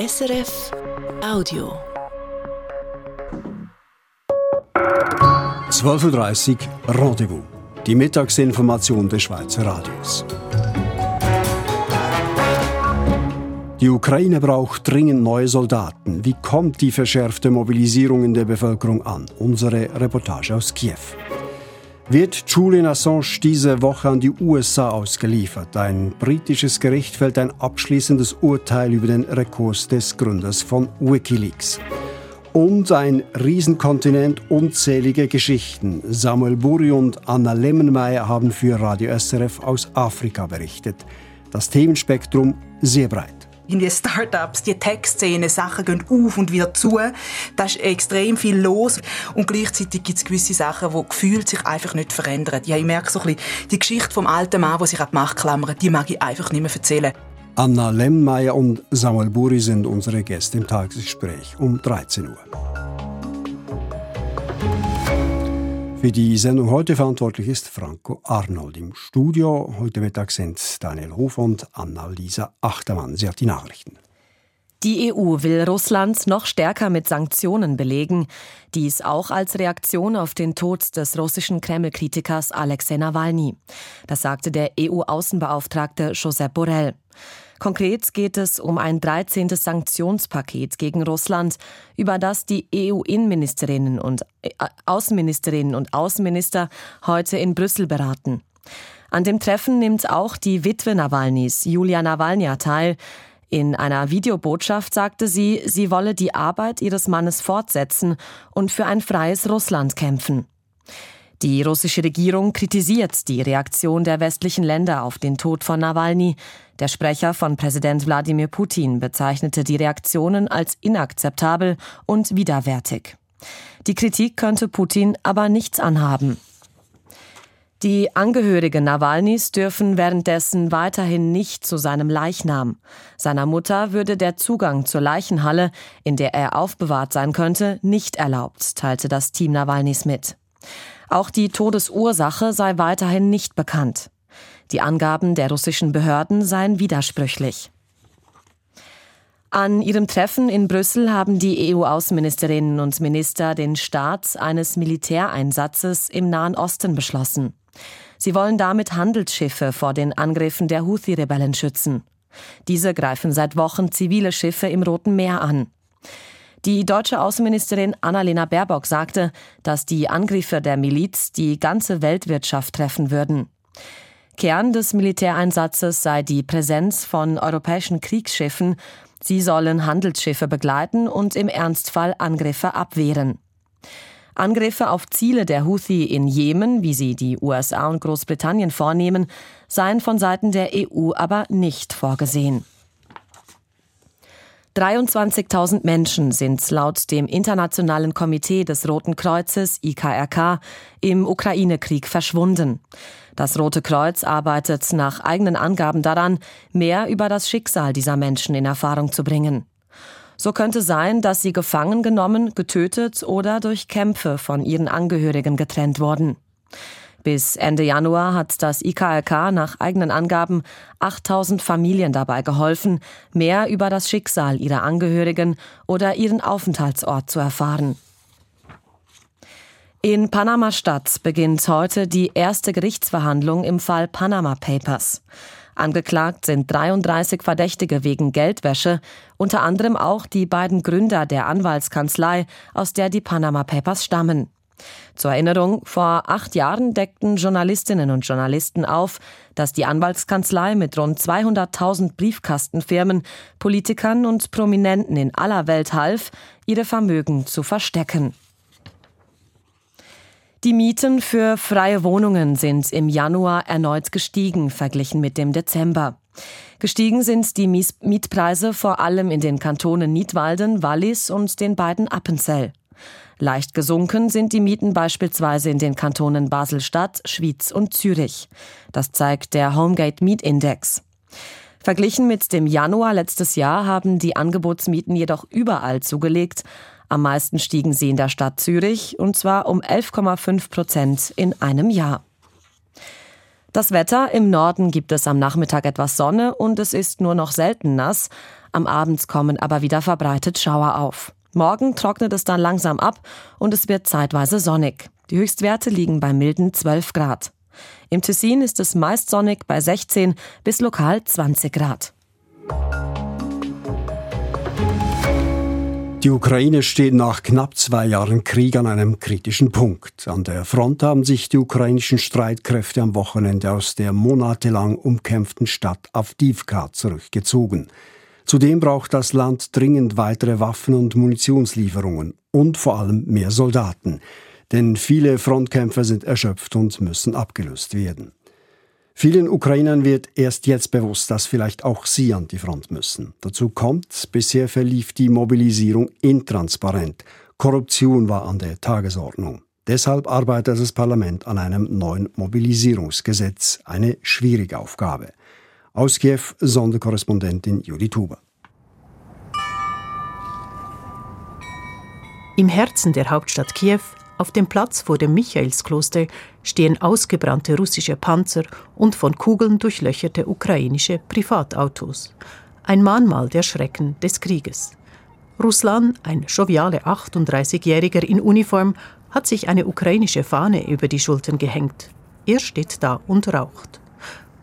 SRF Audio. 12.30 Uhr Rendezvous. Die Mittagsinformation des Schweizer Radios. Die Ukraine braucht dringend neue Soldaten. Wie kommt die verschärfte Mobilisierung in der Bevölkerung an? Unsere Reportage aus Kiew. Wird Julian Assange diese Woche an die USA ausgeliefert? Ein britisches Gericht fällt ein abschließendes Urteil über den Rekurs des Gründers von Wikileaks. Und ein Riesenkontinent, unzählige Geschichten. Samuel Buri und Anna Lemmenmeier haben für Radio SRF aus Afrika berichtet. Das Themenspektrum sehr breit in die Startups, die Tech-Szene, Sachen gehen auf und wieder zu. Da ist extrem viel los. Und gleichzeitig gibt es gewisse Sachen, die gefühlt sich einfach nicht verändern. Ja, ich merke so ein bisschen, die Geschichte vom alten Mann, der sich an die Macht klammert, die mag ich einfach nicht mehr erzählen. Anna Lemmeier und Samuel Buri sind unsere Gäste im Tagesgespräch um 13 Uhr. Für die Sendung heute verantwortlich ist Franco Arnold. Im Studio heute Mittag sind Daniel Hof und Anna-Lisa Achtermann. Sie hat die Nachrichten. Die EU will Russland noch stärker mit Sanktionen belegen. Dies auch als Reaktion auf den Tod des russischen Kreml-Kritikers Alexei Nawalny. Das sagte der EU-Außenbeauftragte Josep Borrell. Konkret geht es um ein 13. Sanktionspaket gegen Russland, über das die EU-Innenministerinnen und äh, Außenministerinnen und Außenminister heute in Brüssel beraten. An dem Treffen nimmt auch die Witwe Nawalnys, Julia Nawalnya, teil. In einer Videobotschaft sagte sie, sie wolle die Arbeit ihres Mannes fortsetzen und für ein freies Russland kämpfen. Die russische Regierung kritisiert die Reaktion der westlichen Länder auf den Tod von Nawalny. Der Sprecher von Präsident Wladimir Putin bezeichnete die Reaktionen als inakzeptabel und widerwärtig. Die Kritik könnte Putin aber nichts anhaben. Die Angehörigen Nawalnys dürfen währenddessen weiterhin nicht zu seinem Leichnam. Seiner Mutter würde der Zugang zur Leichenhalle, in der er aufbewahrt sein könnte, nicht erlaubt, teilte das Team Nawalnys mit. Auch die Todesursache sei weiterhin nicht bekannt. Die Angaben der russischen Behörden seien widersprüchlich. An ihrem Treffen in Brüssel haben die EU-Außenministerinnen und Minister den Start eines Militäreinsatzes im Nahen Osten beschlossen. Sie wollen damit Handelsschiffe vor den Angriffen der Houthi-Rebellen schützen. Diese greifen seit Wochen zivile Schiffe im Roten Meer an. Die deutsche Außenministerin Annalena Baerbock sagte, dass die Angriffe der Miliz die ganze Weltwirtschaft treffen würden. Kern des Militäreinsatzes sei die Präsenz von europäischen Kriegsschiffen. Sie sollen Handelsschiffe begleiten und im Ernstfall Angriffe abwehren. Angriffe auf Ziele der Houthi in Jemen, wie sie die USA und Großbritannien vornehmen, seien von Seiten der EU aber nicht vorgesehen. 23.000 Menschen sind laut dem Internationalen Komitee des Roten Kreuzes IKRK im Ukraine-Krieg verschwunden. Das Rote Kreuz arbeitet nach eigenen Angaben daran, mehr über das Schicksal dieser Menschen in Erfahrung zu bringen. So könnte sein, dass sie gefangen genommen, getötet oder durch Kämpfe von ihren Angehörigen getrennt wurden. Bis Ende Januar hat das IKRK nach eigenen Angaben 8000 Familien dabei geholfen, mehr über das Schicksal ihrer Angehörigen oder ihren Aufenthaltsort zu erfahren. In Panama-Stadt beginnt heute die erste Gerichtsverhandlung im Fall Panama Papers. Angeklagt sind 33 Verdächtige wegen Geldwäsche, unter anderem auch die beiden Gründer der Anwaltskanzlei, aus der die Panama Papers stammen. Zur Erinnerung, vor acht Jahren deckten Journalistinnen und Journalisten auf, dass die Anwaltskanzlei mit rund 200.000 Briefkastenfirmen, Politikern und Prominenten in aller Welt half, ihre Vermögen zu verstecken. Die Mieten für freie Wohnungen sind im Januar erneut gestiegen, verglichen mit dem Dezember. Gestiegen sind die Mietpreise vor allem in den Kantonen Nidwalden, Wallis und den beiden Appenzell. Leicht gesunken sind die Mieten beispielsweise in den Kantonen Basel-Stadt, Schwyz und Zürich. Das zeigt der Homegate Mietindex. Verglichen mit dem Januar letztes Jahr haben die Angebotsmieten jedoch überall zugelegt. Am meisten stiegen sie in der Stadt Zürich, und zwar um 11,5 Prozent in einem Jahr. Das Wetter im Norden gibt es am Nachmittag etwas Sonne und es ist nur noch selten nass. Am Abend kommen aber wieder verbreitet Schauer auf. Morgen trocknet es dann langsam ab und es wird zeitweise sonnig. Die Höchstwerte liegen bei milden 12 Grad. Im Tessin ist es meist sonnig bei 16 bis lokal 20 Grad. Die Ukraine steht nach knapp zwei Jahren Krieg an einem kritischen Punkt. An der Front haben sich die ukrainischen Streitkräfte am Wochenende aus der monatelang umkämpften Stadt Avdivka zurückgezogen. Zudem braucht das Land dringend weitere Waffen und Munitionslieferungen und vor allem mehr Soldaten. Denn viele Frontkämpfer sind erschöpft und müssen abgelöst werden. Vielen Ukrainern wird erst jetzt bewusst, dass vielleicht auch sie an die Front müssen. Dazu kommt, bisher verlief die Mobilisierung intransparent. Korruption war an der Tagesordnung. Deshalb arbeitet das Parlament an einem neuen Mobilisierungsgesetz. Eine schwierige Aufgabe. Aus Kiew Sonderkorrespondentin Juli Tuba. Im Herzen der Hauptstadt Kiew auf dem Platz vor dem Michaelskloster stehen ausgebrannte russische Panzer und von Kugeln durchlöcherte ukrainische Privatautos. Ein Mahnmal der Schrecken des Krieges. Ruslan, ein joviale 38-Jähriger in Uniform, hat sich eine ukrainische Fahne über die Schultern gehängt. Er steht da und raucht.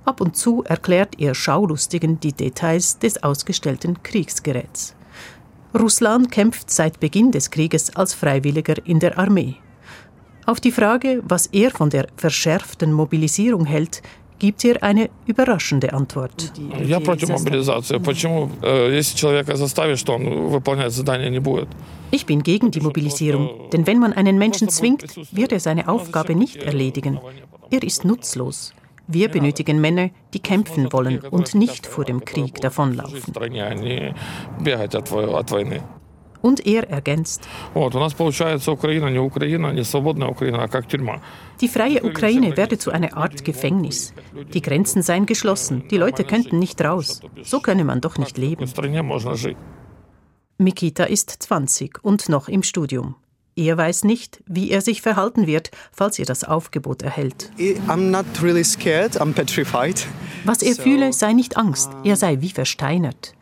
Ab und zu erklärt er Schaulustigen die Details des ausgestellten Kriegsgeräts. Russland kämpft seit Beginn des Krieges als Freiwilliger in der Armee. Auf die Frage, was er von der verschärften Mobilisierung hält, gibt er eine überraschende Antwort. Ich bin gegen die Mobilisierung, denn wenn man einen Menschen zwingt, wird er seine Aufgabe nicht erledigen. Er ist nutzlos. Wir benötigen Männer, die kämpfen wollen und nicht vor dem Krieg davonlaufen. Und er ergänzt. Die freie Ukraine werde zu einer Art Gefängnis. Die Grenzen seien geschlossen, die Leute könnten nicht raus. So könne man doch nicht leben. Mikita ist 20 und noch im Studium. Er weiß nicht, wie er sich verhalten wird, falls er das Aufgebot erhält. Really scared, Was er fühle, sei nicht Angst, er sei wie versteinert.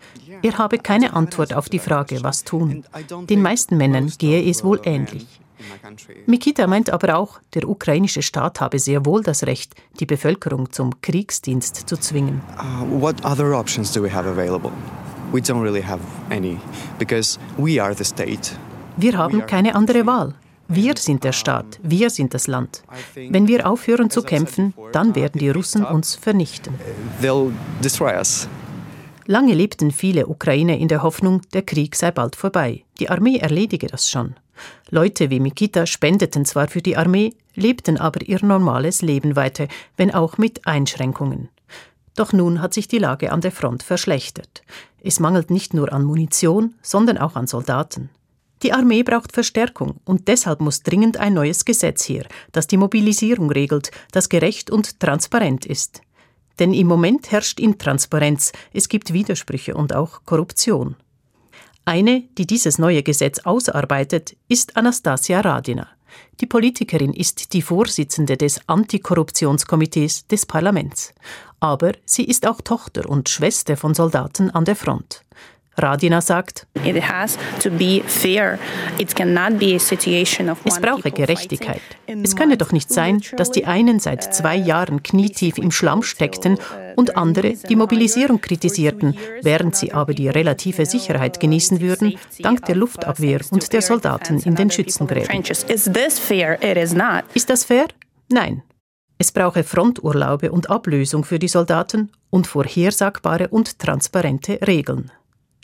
Er habe keine Antwort auf die Frage, was tun. Den meisten Männern gehe es wohl ähnlich. Mikita meint aber auch, der ukrainische Staat habe sehr wohl das Recht, die Bevölkerung zum Kriegsdienst zu zwingen. Uh, what other options do we have available? We don't really have any because we are the state. Wir haben keine andere Wahl. Wir sind der Staat, wir sind das Land. Wenn wir aufhören zu kämpfen, dann werden die Russen uns vernichten. Us. Lange lebten viele Ukrainer in der Hoffnung, der Krieg sei bald vorbei. Die Armee erledige das schon. Leute wie Mikita spendeten zwar für die Armee, lebten aber ihr normales Leben weiter, wenn auch mit Einschränkungen. Doch nun hat sich die Lage an der Front verschlechtert. Es mangelt nicht nur an Munition, sondern auch an Soldaten. Die Armee braucht Verstärkung und deshalb muss dringend ein neues Gesetz her, das die Mobilisierung regelt, das gerecht und transparent ist. Denn im Moment herrscht Intransparenz, es gibt Widersprüche und auch Korruption. Eine, die dieses neue Gesetz ausarbeitet, ist Anastasia Radina. Die Politikerin ist die Vorsitzende des Antikorruptionskomitees des Parlaments. Aber sie ist auch Tochter und Schwester von Soldaten an der Front. Radina sagt, es brauche Gerechtigkeit. Es könne doch nicht sein, dass die einen seit zwei Jahren knietief im Schlamm steckten und andere die Mobilisierung kritisierten, während sie aber die relative Sicherheit genießen würden, dank der Luftabwehr und der Soldaten in den Schützengräben. Ist das fair? Nein. Es brauche Fronturlaube und Ablösung für die Soldaten und vorhersagbare und transparente Regeln.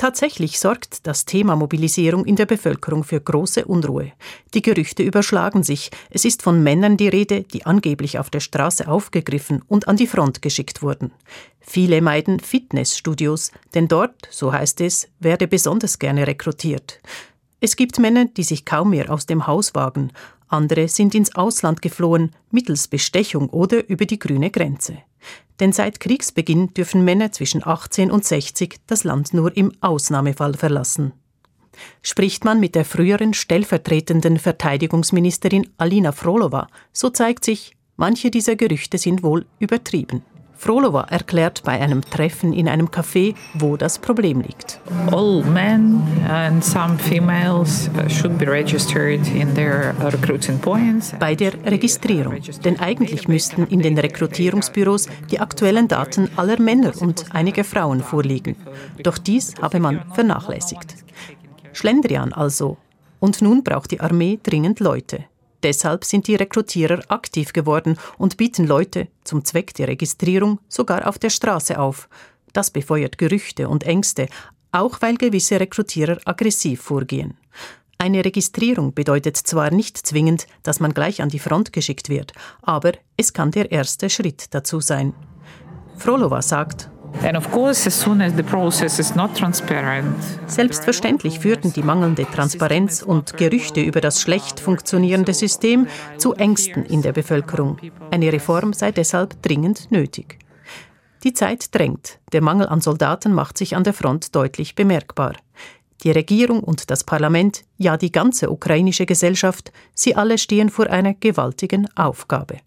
Tatsächlich sorgt das Thema Mobilisierung in der Bevölkerung für große Unruhe. Die Gerüchte überschlagen sich. Es ist von Männern die Rede, die angeblich auf der Straße aufgegriffen und an die Front geschickt wurden. Viele meiden Fitnessstudios, denn dort, so heißt es, werde besonders gerne rekrutiert. Es gibt Männer, die sich kaum mehr aus dem Haus wagen. Andere sind ins Ausland geflohen, mittels Bestechung oder über die grüne Grenze. Denn seit Kriegsbeginn dürfen Männer zwischen 18 und 60 das Land nur im Ausnahmefall verlassen. Spricht man mit der früheren stellvertretenden Verteidigungsministerin Alina Frolova, so zeigt sich, manche dieser Gerüchte sind wohl übertrieben. Frolova erklärt bei einem Treffen in einem Café, wo das Problem liegt. All men and some females uh, should be registered in their recruiting points. Bei der Registrierung. Denn eigentlich müssten in den Rekrutierungsbüros die aktuellen Daten aller Männer und einiger Frauen vorliegen. Doch dies habe man vernachlässigt. Schlendrian also. Und nun braucht die Armee dringend Leute. Deshalb sind die Rekrutierer aktiv geworden und bieten Leute zum Zweck der Registrierung sogar auf der Straße auf. Das befeuert Gerüchte und Ängste, auch weil gewisse Rekrutierer aggressiv vorgehen. Eine Registrierung bedeutet zwar nicht zwingend, dass man gleich an die Front geschickt wird, aber es kann der erste Schritt dazu sein. Frolova sagt, Selbstverständlich führten die mangelnde Transparenz und Gerüchte über das schlecht funktionierende System zu Ängsten in der Bevölkerung. Eine Reform sei deshalb dringend nötig. Die Zeit drängt. Der Mangel an Soldaten macht sich an der Front deutlich bemerkbar. Die Regierung und das Parlament, ja die ganze ukrainische Gesellschaft, sie alle stehen vor einer gewaltigen Aufgabe.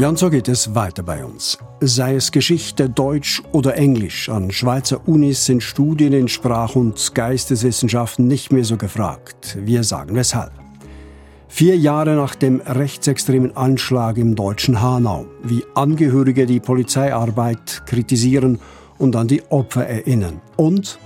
Ja, und so geht es weiter bei uns. Sei es Geschichte, Deutsch oder Englisch, an Schweizer Unis sind Studien in Sprach- und Geisteswissenschaften nicht mehr so gefragt. Wir sagen weshalb. Vier Jahre nach dem rechtsextremen Anschlag im deutschen Hanau, wie Angehörige die Polizeiarbeit kritisieren und an die Opfer erinnern. Und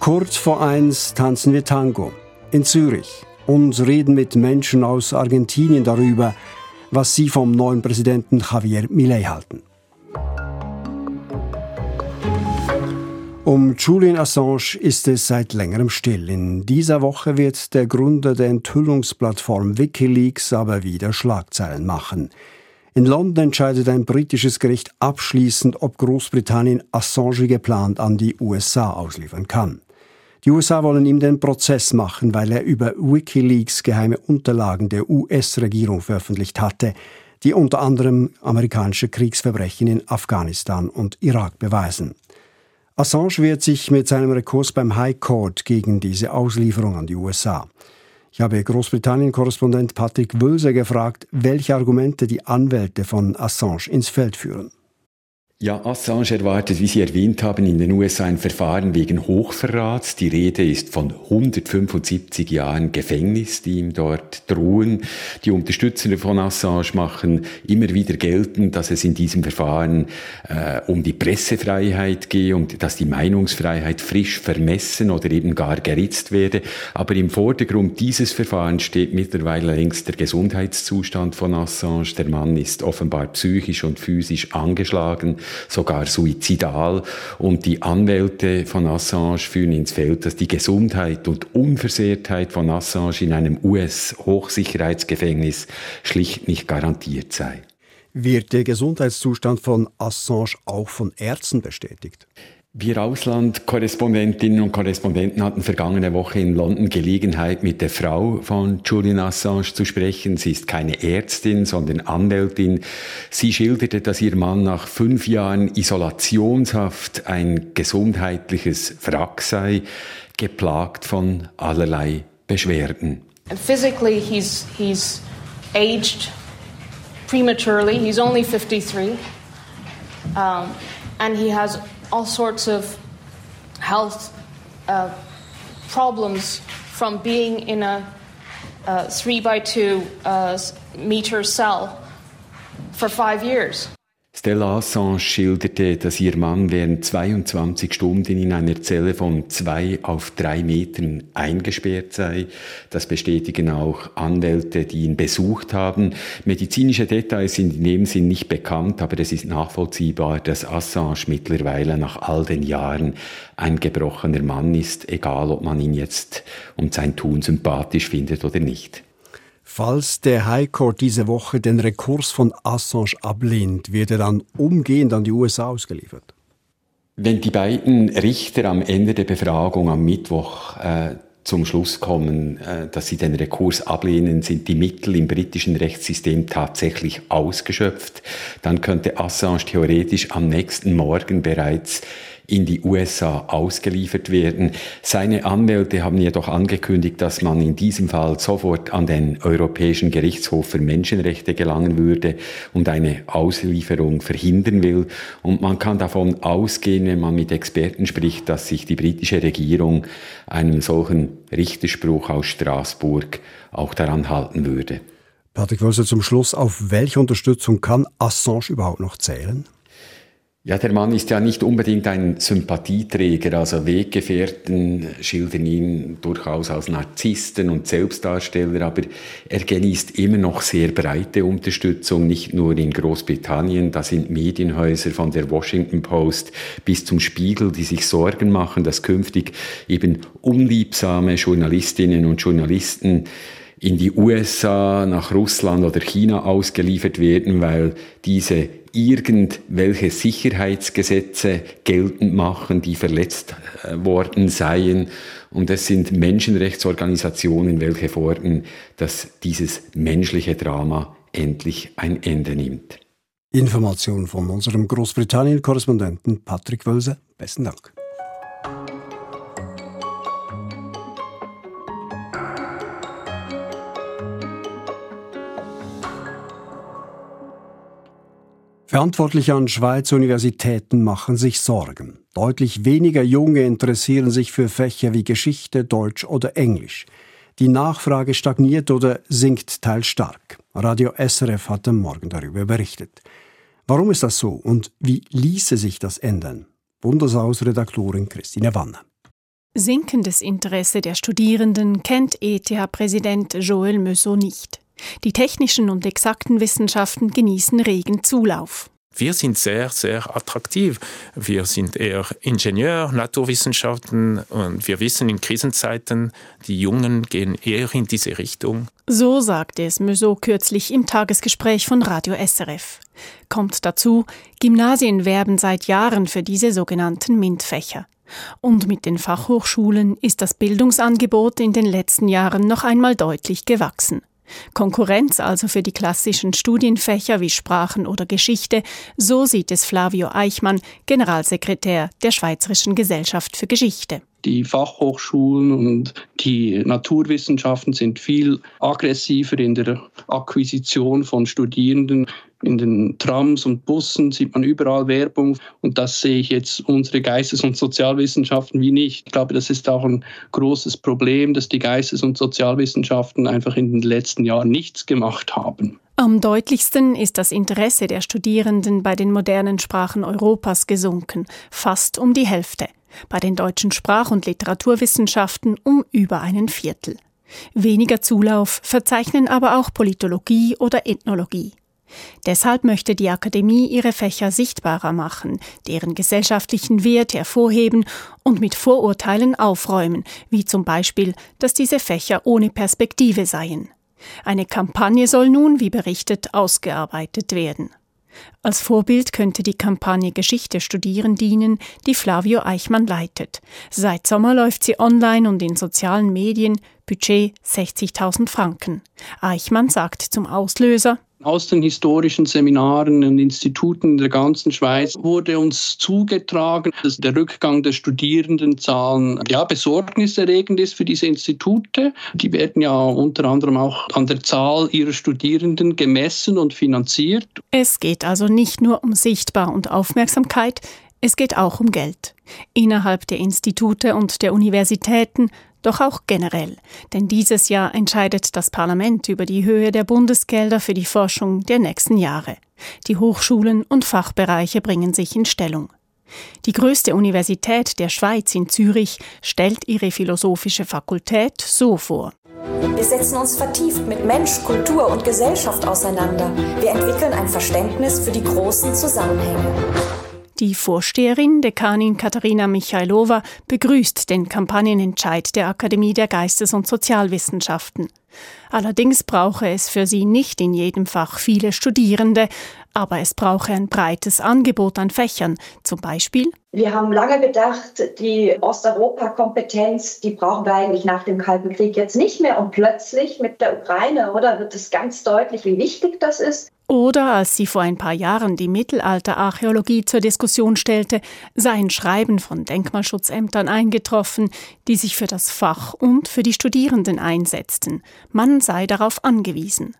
kurz vor eins tanzen wir Tango in Zürich und reden mit Menschen aus Argentinien darüber, was sie vom neuen Präsidenten Javier Milei halten. Um Julian Assange ist es seit längerem still. In dieser Woche wird der Gründer der Enthüllungsplattform Wikileaks aber wieder Schlagzeilen machen. In London entscheidet ein britisches Gericht abschließend, ob Großbritannien Assange geplant an die USA ausliefern kann. Die USA wollen ihm den Prozess machen, weil er über Wikileaks geheime Unterlagen der US-Regierung veröffentlicht hatte, die unter anderem amerikanische Kriegsverbrechen in Afghanistan und Irak beweisen. Assange wehrt sich mit seinem Rekurs beim High Court gegen diese Auslieferung an die USA. Ich habe Großbritannien-Korrespondent Patrick Wölser gefragt, welche Argumente die Anwälte von Assange ins Feld führen. Ja, Assange erwartet, wie Sie erwähnt haben, in den USA ein Verfahren wegen Hochverrats. Die Rede ist von 175 Jahren Gefängnis, die ihm dort drohen. Die Unterstützer von Assange machen immer wieder geltend, dass es in diesem Verfahren äh, um die Pressefreiheit gehe und dass die Meinungsfreiheit frisch vermessen oder eben gar geritzt werde. Aber im Vordergrund dieses Verfahrens steht mittlerweile längst der Gesundheitszustand von Assange. Der Mann ist offenbar psychisch und physisch angeschlagen sogar suizidal. Und die Anwälte von Assange führen ins Feld, dass die Gesundheit und Unversehrtheit von Assange in einem US-Hochsicherheitsgefängnis schlicht nicht garantiert sei. Wird der Gesundheitszustand von Assange auch von Ärzten bestätigt? Wir Auslandkorrespondentinnen und Korrespondenten hatten vergangene Woche in London Gelegenheit, mit der Frau von Julian Assange zu sprechen. Sie ist keine Ärztin, sondern Anwältin. Sie schilderte, dass ihr Mann nach fünf Jahren Isolationshaft ein gesundheitliches Wrack sei, geplagt von allerlei Beschwerden. Physically, he's, he's aged prematurely. He's only 53. Um, and he has all sorts of health uh, problems from being in a, three by two uh, meter cell for five years. Stella Assange schilderte, dass ihr Mann während 22 Stunden in einer Zelle von zwei auf drei Metern eingesperrt sei. Das bestätigen auch Anwälte, die ihn besucht haben. Medizinische Details sind in dem Sinn nicht bekannt, aber es ist nachvollziehbar, dass Assange mittlerweile nach all den Jahren ein gebrochener Mann ist, egal ob man ihn jetzt und sein Tun sympathisch findet oder nicht. Falls der High Court diese Woche den Rekurs von Assange ablehnt, wird er dann umgehend an die USA ausgeliefert. Wenn die beiden Richter am Ende der Befragung am Mittwoch äh, zum Schluss kommen, äh, dass sie den Rekurs ablehnen, sind die Mittel im britischen Rechtssystem tatsächlich ausgeschöpft. Dann könnte Assange theoretisch am nächsten Morgen bereits in die USA ausgeliefert werden. Seine Anwälte haben jedoch angekündigt, dass man in diesem Fall sofort an den Europäischen Gerichtshof für Menschenrechte gelangen würde und eine Auslieferung verhindern will. Und man kann davon ausgehen, wenn man mit Experten spricht, dass sich die britische Regierung einen solchen Richterspruch aus Straßburg auch daran halten würde. Patrick Wölser zum Schluss, auf welche Unterstützung kann Assange überhaupt noch zählen? Ja, der Mann ist ja nicht unbedingt ein Sympathieträger, also Weggefährten schildern ihn durchaus als Narzissten und Selbstdarsteller, aber er genießt immer noch sehr breite Unterstützung, nicht nur in Großbritannien, da sind Medienhäuser von der Washington Post bis zum Spiegel, die sich Sorgen machen, dass künftig eben unliebsame Journalistinnen und Journalisten in die USA, nach Russland oder China ausgeliefert werden, weil diese irgendwelche Sicherheitsgesetze geltend machen, die verletzt äh, worden seien. Und es sind Menschenrechtsorganisationen, welche fordern, dass dieses menschliche Drama endlich ein Ende nimmt. Information von unserem Großbritannien-Korrespondenten Patrick Wölse. Besten Dank. Verantwortliche an Schweizer Universitäten machen sich Sorgen. Deutlich weniger Junge interessieren sich für Fächer wie Geschichte, Deutsch oder Englisch. Die Nachfrage stagniert oder sinkt teils stark. Radio SRF hat am Morgen darüber berichtet. Warum ist das so und wie ließe sich das ändern? Bundeshausredaktorin Christine Wanner. Sinkendes Interesse der Studierenden kennt ETH-Präsident Joël Meusot nicht. Die technischen und exakten Wissenschaften genießen regen Zulauf. Wir sind sehr, sehr attraktiv. Wir sind eher Ingenieur, Naturwissenschaften und wir wissen in Krisenzeiten, die Jungen gehen eher in diese Richtung. So sagte es Meusot kürzlich im Tagesgespräch von Radio SRF. Kommt dazu, Gymnasien werben seit Jahren für diese sogenannten MINT-Fächer. Und mit den Fachhochschulen ist das Bildungsangebot in den letzten Jahren noch einmal deutlich gewachsen. Konkurrenz also für die klassischen Studienfächer wie Sprachen oder Geschichte, so sieht es Flavio Eichmann, Generalsekretär der Schweizerischen Gesellschaft für Geschichte. Die Fachhochschulen und die Naturwissenschaften sind viel aggressiver in der Akquisition von Studierenden. In den Trams und Bussen sieht man überall Werbung und das sehe ich jetzt unsere Geistes- und Sozialwissenschaften wie nicht. Ich glaube, das ist auch ein großes Problem, dass die Geistes- und Sozialwissenschaften einfach in den letzten Jahren nichts gemacht haben. Am deutlichsten ist das Interesse der Studierenden bei den modernen Sprachen Europas gesunken, fast um die Hälfte, bei den deutschen Sprach- und Literaturwissenschaften um über einen Viertel. Weniger Zulauf verzeichnen aber auch Politologie oder Ethnologie. Deshalb möchte die Akademie ihre Fächer sichtbarer machen, deren gesellschaftlichen Wert hervorheben und mit Vorurteilen aufräumen, wie zum Beispiel, dass diese Fächer ohne Perspektive seien. Eine Kampagne soll nun, wie berichtet, ausgearbeitet werden. Als Vorbild könnte die Kampagne Geschichte studieren dienen, die Flavio Eichmann leitet. Seit Sommer läuft sie online und in sozialen Medien, Budget 60.000 Franken. Eichmann sagt zum Auslöser, aus den historischen Seminaren und Instituten in der ganzen Schweiz wurde uns zugetragen, dass der Rückgang der Studierendenzahlen ja besorgniserregend ist für diese Institute. Die werden ja unter anderem auch an der Zahl ihrer Studierenden gemessen und finanziert. Es geht also nicht nur um Sichtbar und Aufmerksamkeit, es geht auch um Geld. Innerhalb der Institute und der Universitäten doch auch generell. Denn dieses Jahr entscheidet das Parlament über die Höhe der Bundesgelder für die Forschung der nächsten Jahre. Die Hochschulen und Fachbereiche bringen sich in Stellung. Die größte Universität der Schweiz in Zürich stellt ihre philosophische Fakultät so vor. Wir setzen uns vertieft mit Mensch, Kultur und Gesellschaft auseinander. Wir entwickeln ein Verständnis für die großen Zusammenhänge. Die Vorsteherin, Dekanin Katharina Michailova, begrüßt den Kampagnenentscheid der Akademie der Geistes- und Sozialwissenschaften. Allerdings brauche es für sie nicht in jedem Fach viele Studierende, aber es brauche ein breites Angebot an Fächern, zum Beispiel wir haben lange gedacht, die Osteuropa-Kompetenz, die brauchen wir eigentlich nach dem Kalten Krieg jetzt nicht mehr. Und plötzlich mit der Ukraine, oder, wird es ganz deutlich, wie wichtig das ist. Oder als sie vor ein paar Jahren die Mittelalterarchäologie zur Diskussion stellte, seien Schreiben von Denkmalschutzämtern eingetroffen, die sich für das Fach und für die Studierenden einsetzten. Man sei darauf angewiesen.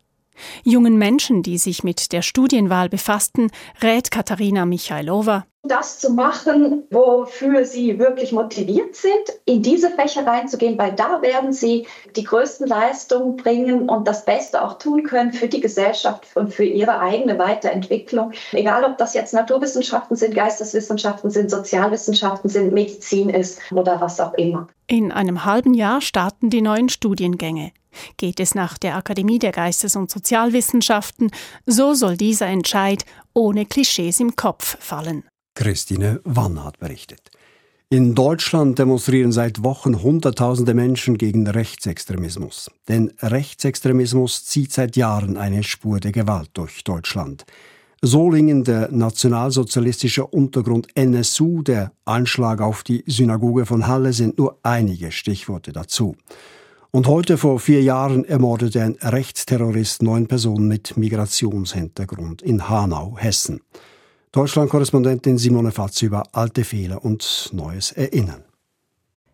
Jungen Menschen, die sich mit der Studienwahl befassten, rät Katharina Michailova. Das zu machen, wofür sie wirklich motiviert sind, in diese Fächer reinzugehen, weil da werden sie die größten Leistungen bringen und das Beste auch tun können für die Gesellschaft und für ihre eigene Weiterentwicklung. Egal, ob das jetzt Naturwissenschaften sind, Geisteswissenschaften sind, Sozialwissenschaften sind, Medizin ist oder was auch immer. In einem halben Jahr starten die neuen Studiengänge. Geht es nach der Akademie der Geistes- und Sozialwissenschaften, so soll dieser Entscheid ohne Klischees im Kopf fallen. Christine Wann hat berichtet. In Deutschland demonstrieren seit Wochen Hunderttausende Menschen gegen Rechtsextremismus. Denn Rechtsextremismus zieht seit Jahren eine Spur der Gewalt durch Deutschland. Solingen, der nationalsozialistische Untergrund NSU, der Anschlag auf die Synagoge von Halle sind nur einige Stichworte dazu. Und heute vor vier Jahren ermordete ein Rechtsterrorist neun Personen mit Migrationshintergrund in Hanau, Hessen. Deutschland-Korrespondentin Simone Fatz über alte Fehler und Neues erinnern.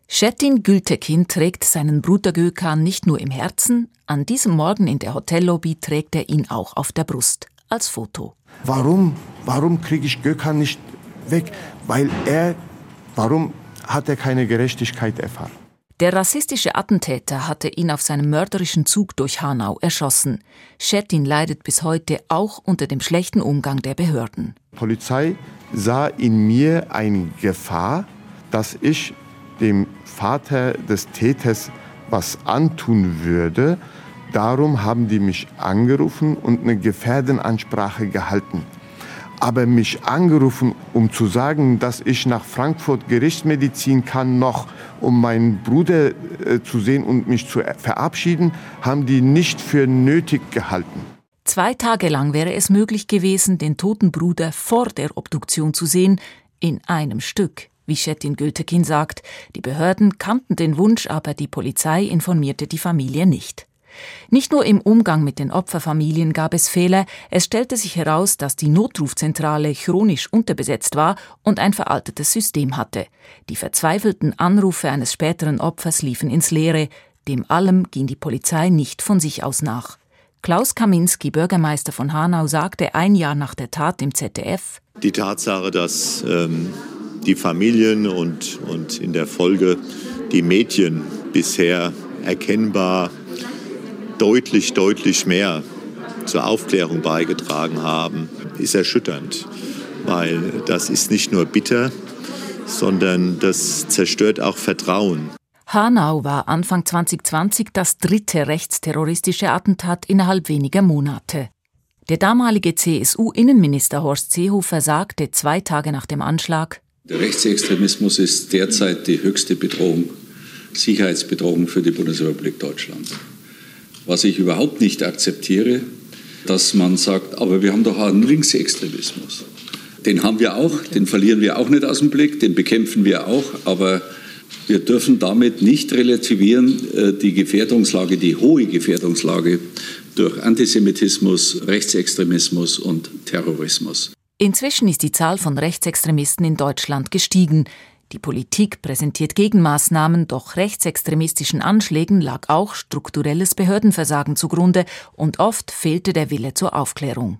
Shetin Gültekin trägt seinen Bruder Gökhan nicht nur im Herzen, an diesem Morgen in der Hotellobby trägt er ihn auch auf der Brust als Foto. Warum? Warum kriege ich Gökhan nicht weg? Weil er, warum hat er keine Gerechtigkeit erfahren? Der rassistische Attentäter hatte ihn auf seinem mörderischen Zug durch Hanau erschossen. Schettin leidet bis heute auch unter dem schlechten Umgang der Behörden. Die Polizei sah in mir eine Gefahr, dass ich dem Vater des Täters was antun würde. Darum haben die mich angerufen und eine Gefährdenansprache gehalten aber mich angerufen, um zu sagen, dass ich nach Frankfurt Gerichtsmedizin kann, noch um meinen Bruder äh, zu sehen und mich zu verabschieden, haben die nicht für nötig gehalten. Zwei Tage lang wäre es möglich gewesen, den toten Bruder vor der Obduktion zu sehen, in einem Stück, wie Schettin Gültekin sagt. Die Behörden kannten den Wunsch, aber die Polizei informierte die Familie nicht. Nicht nur im Umgang mit den Opferfamilien gab es Fehler, es stellte sich heraus, dass die Notrufzentrale chronisch unterbesetzt war und ein veraltetes System hatte. Die verzweifelten Anrufe eines späteren Opfers liefen ins Leere, dem allem ging die Polizei nicht von sich aus nach. Klaus Kaminski, Bürgermeister von Hanau, sagte ein Jahr nach der Tat im ZDF Die Tatsache, dass ähm, die Familien und, und in der Folge die Mädchen bisher erkennbar deutlich, deutlich mehr zur Aufklärung beigetragen haben, ist erschütternd, weil das ist nicht nur bitter, sondern das zerstört auch Vertrauen. Hanau war Anfang 2020 das dritte rechtsterroristische Attentat innerhalb weniger Monate. Der damalige CSU-Innenminister Horst Seehofer sagte zwei Tage nach dem Anschlag, Der Rechtsextremismus ist derzeit die höchste Bedrohung, Sicherheitsbedrohung für die Bundesrepublik Deutschland. Was ich überhaupt nicht akzeptiere, dass man sagt, aber wir haben doch einen Linksextremismus. Den haben wir auch, den verlieren wir auch nicht aus dem Blick, den bekämpfen wir auch, aber wir dürfen damit nicht relativieren äh, die Gefährdungslage, die hohe Gefährdungslage durch Antisemitismus, Rechtsextremismus und Terrorismus. Inzwischen ist die Zahl von Rechtsextremisten in Deutschland gestiegen. Die Politik präsentiert Gegenmaßnahmen, doch rechtsextremistischen Anschlägen lag auch strukturelles Behördenversagen zugrunde und oft fehlte der Wille zur Aufklärung.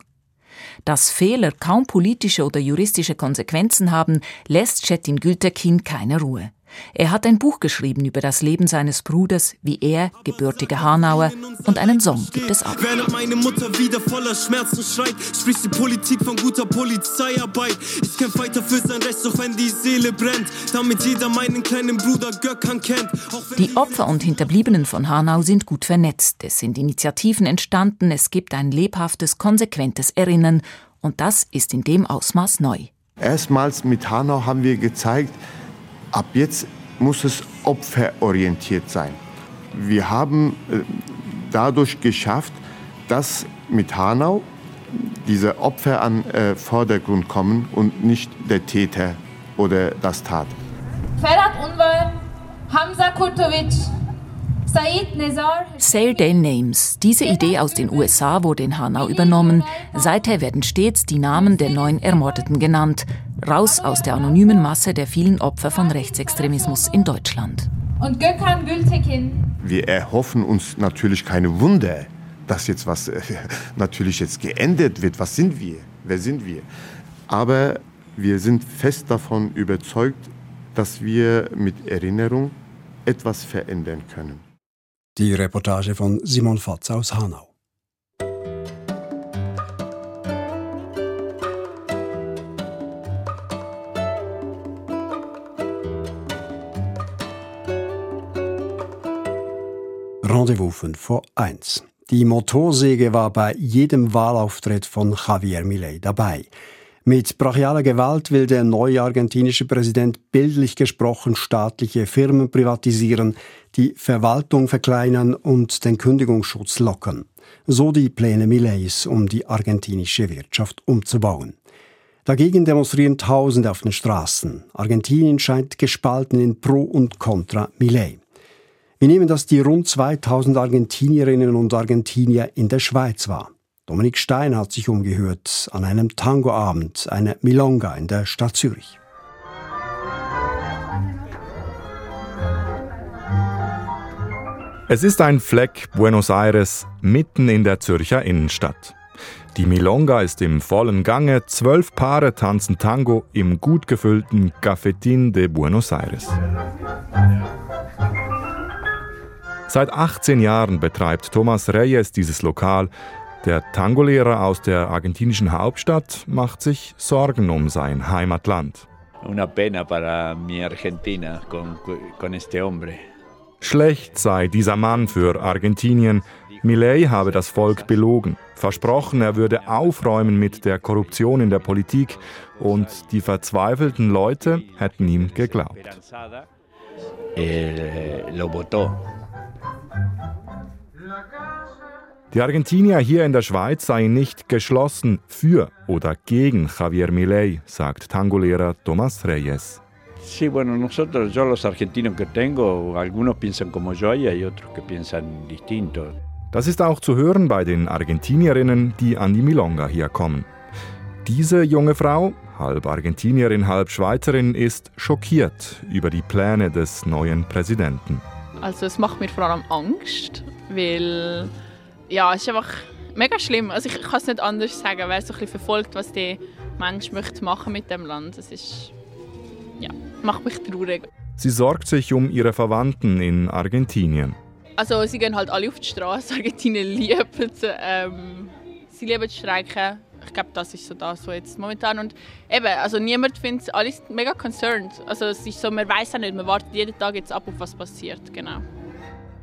Dass Fehler kaum politische oder juristische Konsequenzen haben, lässt Chetin Gültekin keine Ruhe. Er hat ein Buch geschrieben über das Leben seines Bruders, wie er, gebürtiger Hanauer, und einen Song gibt es auch. Während meine Mutter wieder voller Schmerzen schreit, spricht die Politik von guter Polizeiarbeit. Ich kämpfe weiter für sein Recht, auch wenn die Seele brennt, damit jeder meinen kleinen Bruder Gökhan kennt. Die Opfer und Hinterbliebenen von Hanau sind gut vernetzt. Es sind Initiativen entstanden, es gibt ein lebhaftes, konsequentes Erinnern und das ist in dem Ausmaß neu. Erstmals mit Hanau haben wir gezeigt, Ab jetzt muss es opferorientiert sein. Wir haben äh, dadurch geschafft, dass mit Hanau diese Opfer an äh, Vordergrund kommen und nicht der Täter oder das Tat. Ferhat Unvar, Hamza Kurtovic, Said Nezar. Sale Their Names. Diese Idee aus den USA wurde in Hanau übernommen. Seither werden stets die Namen der neun Ermordeten genannt. Raus aus der anonymen Masse der vielen Opfer von Rechtsextremismus in Deutschland. Und Gökhan Gültekin. Wir erhoffen uns natürlich keine Wunder, dass jetzt was äh, natürlich jetzt geändert wird. Was sind wir? Wer sind wir? Aber wir sind fest davon überzeugt, dass wir mit Erinnerung etwas verändern können. Die Reportage von Simon Fatz aus Hanau. Rendezvous 5 vor 1. Die Motorsäge war bei jedem Wahlauftritt von Javier Milei dabei. Mit brachialer Gewalt will der neue argentinische Präsident bildlich gesprochen staatliche Firmen privatisieren, die Verwaltung verkleinern und den Kündigungsschutz lockern. So die Pläne Millets, um die argentinische Wirtschaft umzubauen. Dagegen demonstrieren Tausende auf den Straßen. Argentinien scheint gespalten in Pro und Contra Millet. Wir nehmen das die rund 2000 Argentinierinnen und Argentinier in der Schweiz wahr. Dominik Stein hat sich umgehört an einem Tangoabend, eine Milonga in der Stadt Zürich. Es ist ein Fleck Buenos Aires mitten in der Zürcher Innenstadt. Die Milonga ist im vollen Gange, zwölf Paare tanzen Tango im gut gefüllten Cafetín de Buenos Aires. Seit 18 Jahren betreibt Thomas Reyes dieses Lokal der Tangolehrer aus der argentinischen Hauptstadt macht sich Sorgen um sein Heimatland. Una pena para mi Argentina con, con este hombre. Schlecht sei dieser Mann für Argentinien. Milei habe das Volk belogen, versprochen, er würde aufräumen mit der Korruption in der Politik und die verzweifelten Leute hätten ihm geglaubt. Eh, lo votó. Die Argentinier hier in der Schweiz seien nicht geschlossen für oder gegen Javier Milei, sagt Tangolehrer Thomas Reyes. Sí, bueno, nosotros, yo los argentinos que tengo, algunos piensan como yo y hay otros que piensan distinto. Das ist auch zu hören bei den Argentinierinnen, die an die Milonga hier kommen. Diese junge Frau, halb Argentinierin, halb Schweizerin, ist schockiert über die Pläne des neuen Präsidenten. Also es macht mir vor allem Angst, weil ja, es ist einfach mega schlimm. Also ich, kann es nicht anders sagen, wer so ein bisschen verfolgt, was der Mensch möchte machen mit dem Land. Es ist, ja, macht mich traurig. Sie sorgt sich um ihre Verwandten in Argentinien. Also sie gehen halt alle auf die Straße. Argentinien liebt ähm, sie lieben Streiken. Ich glaube, das ist so das, so jetzt momentan. Und eben, also niemand findet, alle sind mega concerned. Also es ist so, man weiß ja nicht, man wartet jeden Tag jetzt ab, auf was passiert, genau.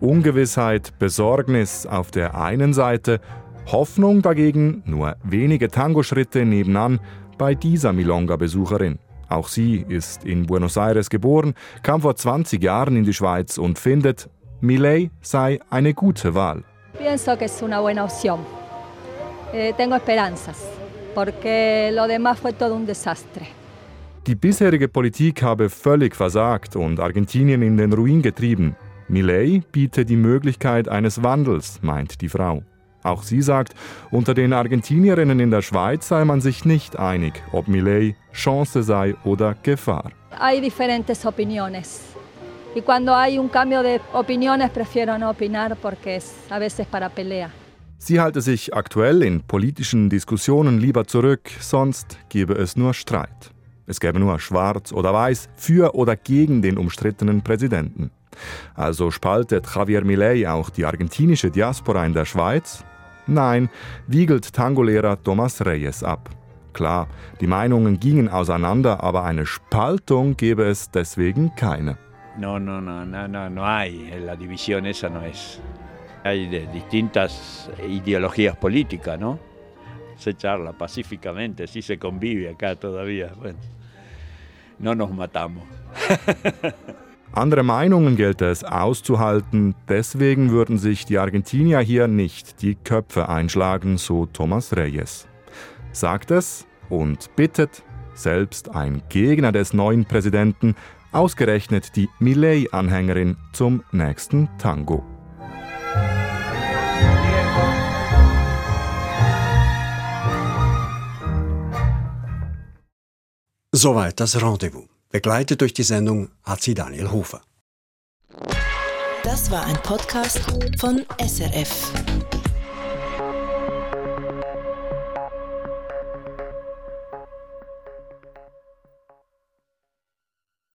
Ungewissheit, Besorgnis auf der einen Seite, Hoffnung dagegen nur wenige Tango-Schritte nebenan bei dieser Milonga-Besucherin. Auch sie ist in Buenos Aires geboren, kam vor 20 Jahren in die Schweiz und findet, Millet sei eine gute Wahl. Pienso que es una buena opción. Eh, tengo esperanzas, porque lo demás fue todo un desastre. Die bisherige Politik habe völlig versagt und Argentinien in den Ruin getrieben. Millet biete die Möglichkeit eines Wandels, meint die Frau. Auch sie sagt, unter den Argentinierinnen in der Schweiz sei man sich nicht einig, ob Millet Chance sei oder Gefahr. Hay diferentes opiniones. Y cuando hay un cambio de opiniones prefiero no opinar porque es a veces para pelea. Sie halte sich aktuell in politischen Diskussionen lieber zurück, sonst gebe es nur Streit. Es gäbe nur schwarz oder weiß für oder gegen den umstrittenen Präsidenten. Also spaltet Javier Milei auch die argentinische Diaspora in der Schweiz? Nein, wiegelt Tangolehrer Thomas Reyes ab. Klar, die Meinungen gingen auseinander, aber eine Spaltung gäbe es deswegen keine. No, no, no, no, no, no hay. La división esa no es. Hay distintas ideologías políticas, ¿no? Se charla pacíficamente, sí se convive acá todavía. Bueno, no nos matamos. Andere Meinungen gilt es auszuhalten, deswegen würden sich die Argentinier hier nicht die Köpfe einschlagen, so Thomas Reyes. Sagt es und bittet, selbst ein Gegner des neuen Präsidenten, ausgerechnet die Millet-Anhängerin zum nächsten Tango. Soweit das Rendezvous. Begleitet durch die Sendung hat sie Daniel Hofer. Das war ein Podcast von SRF.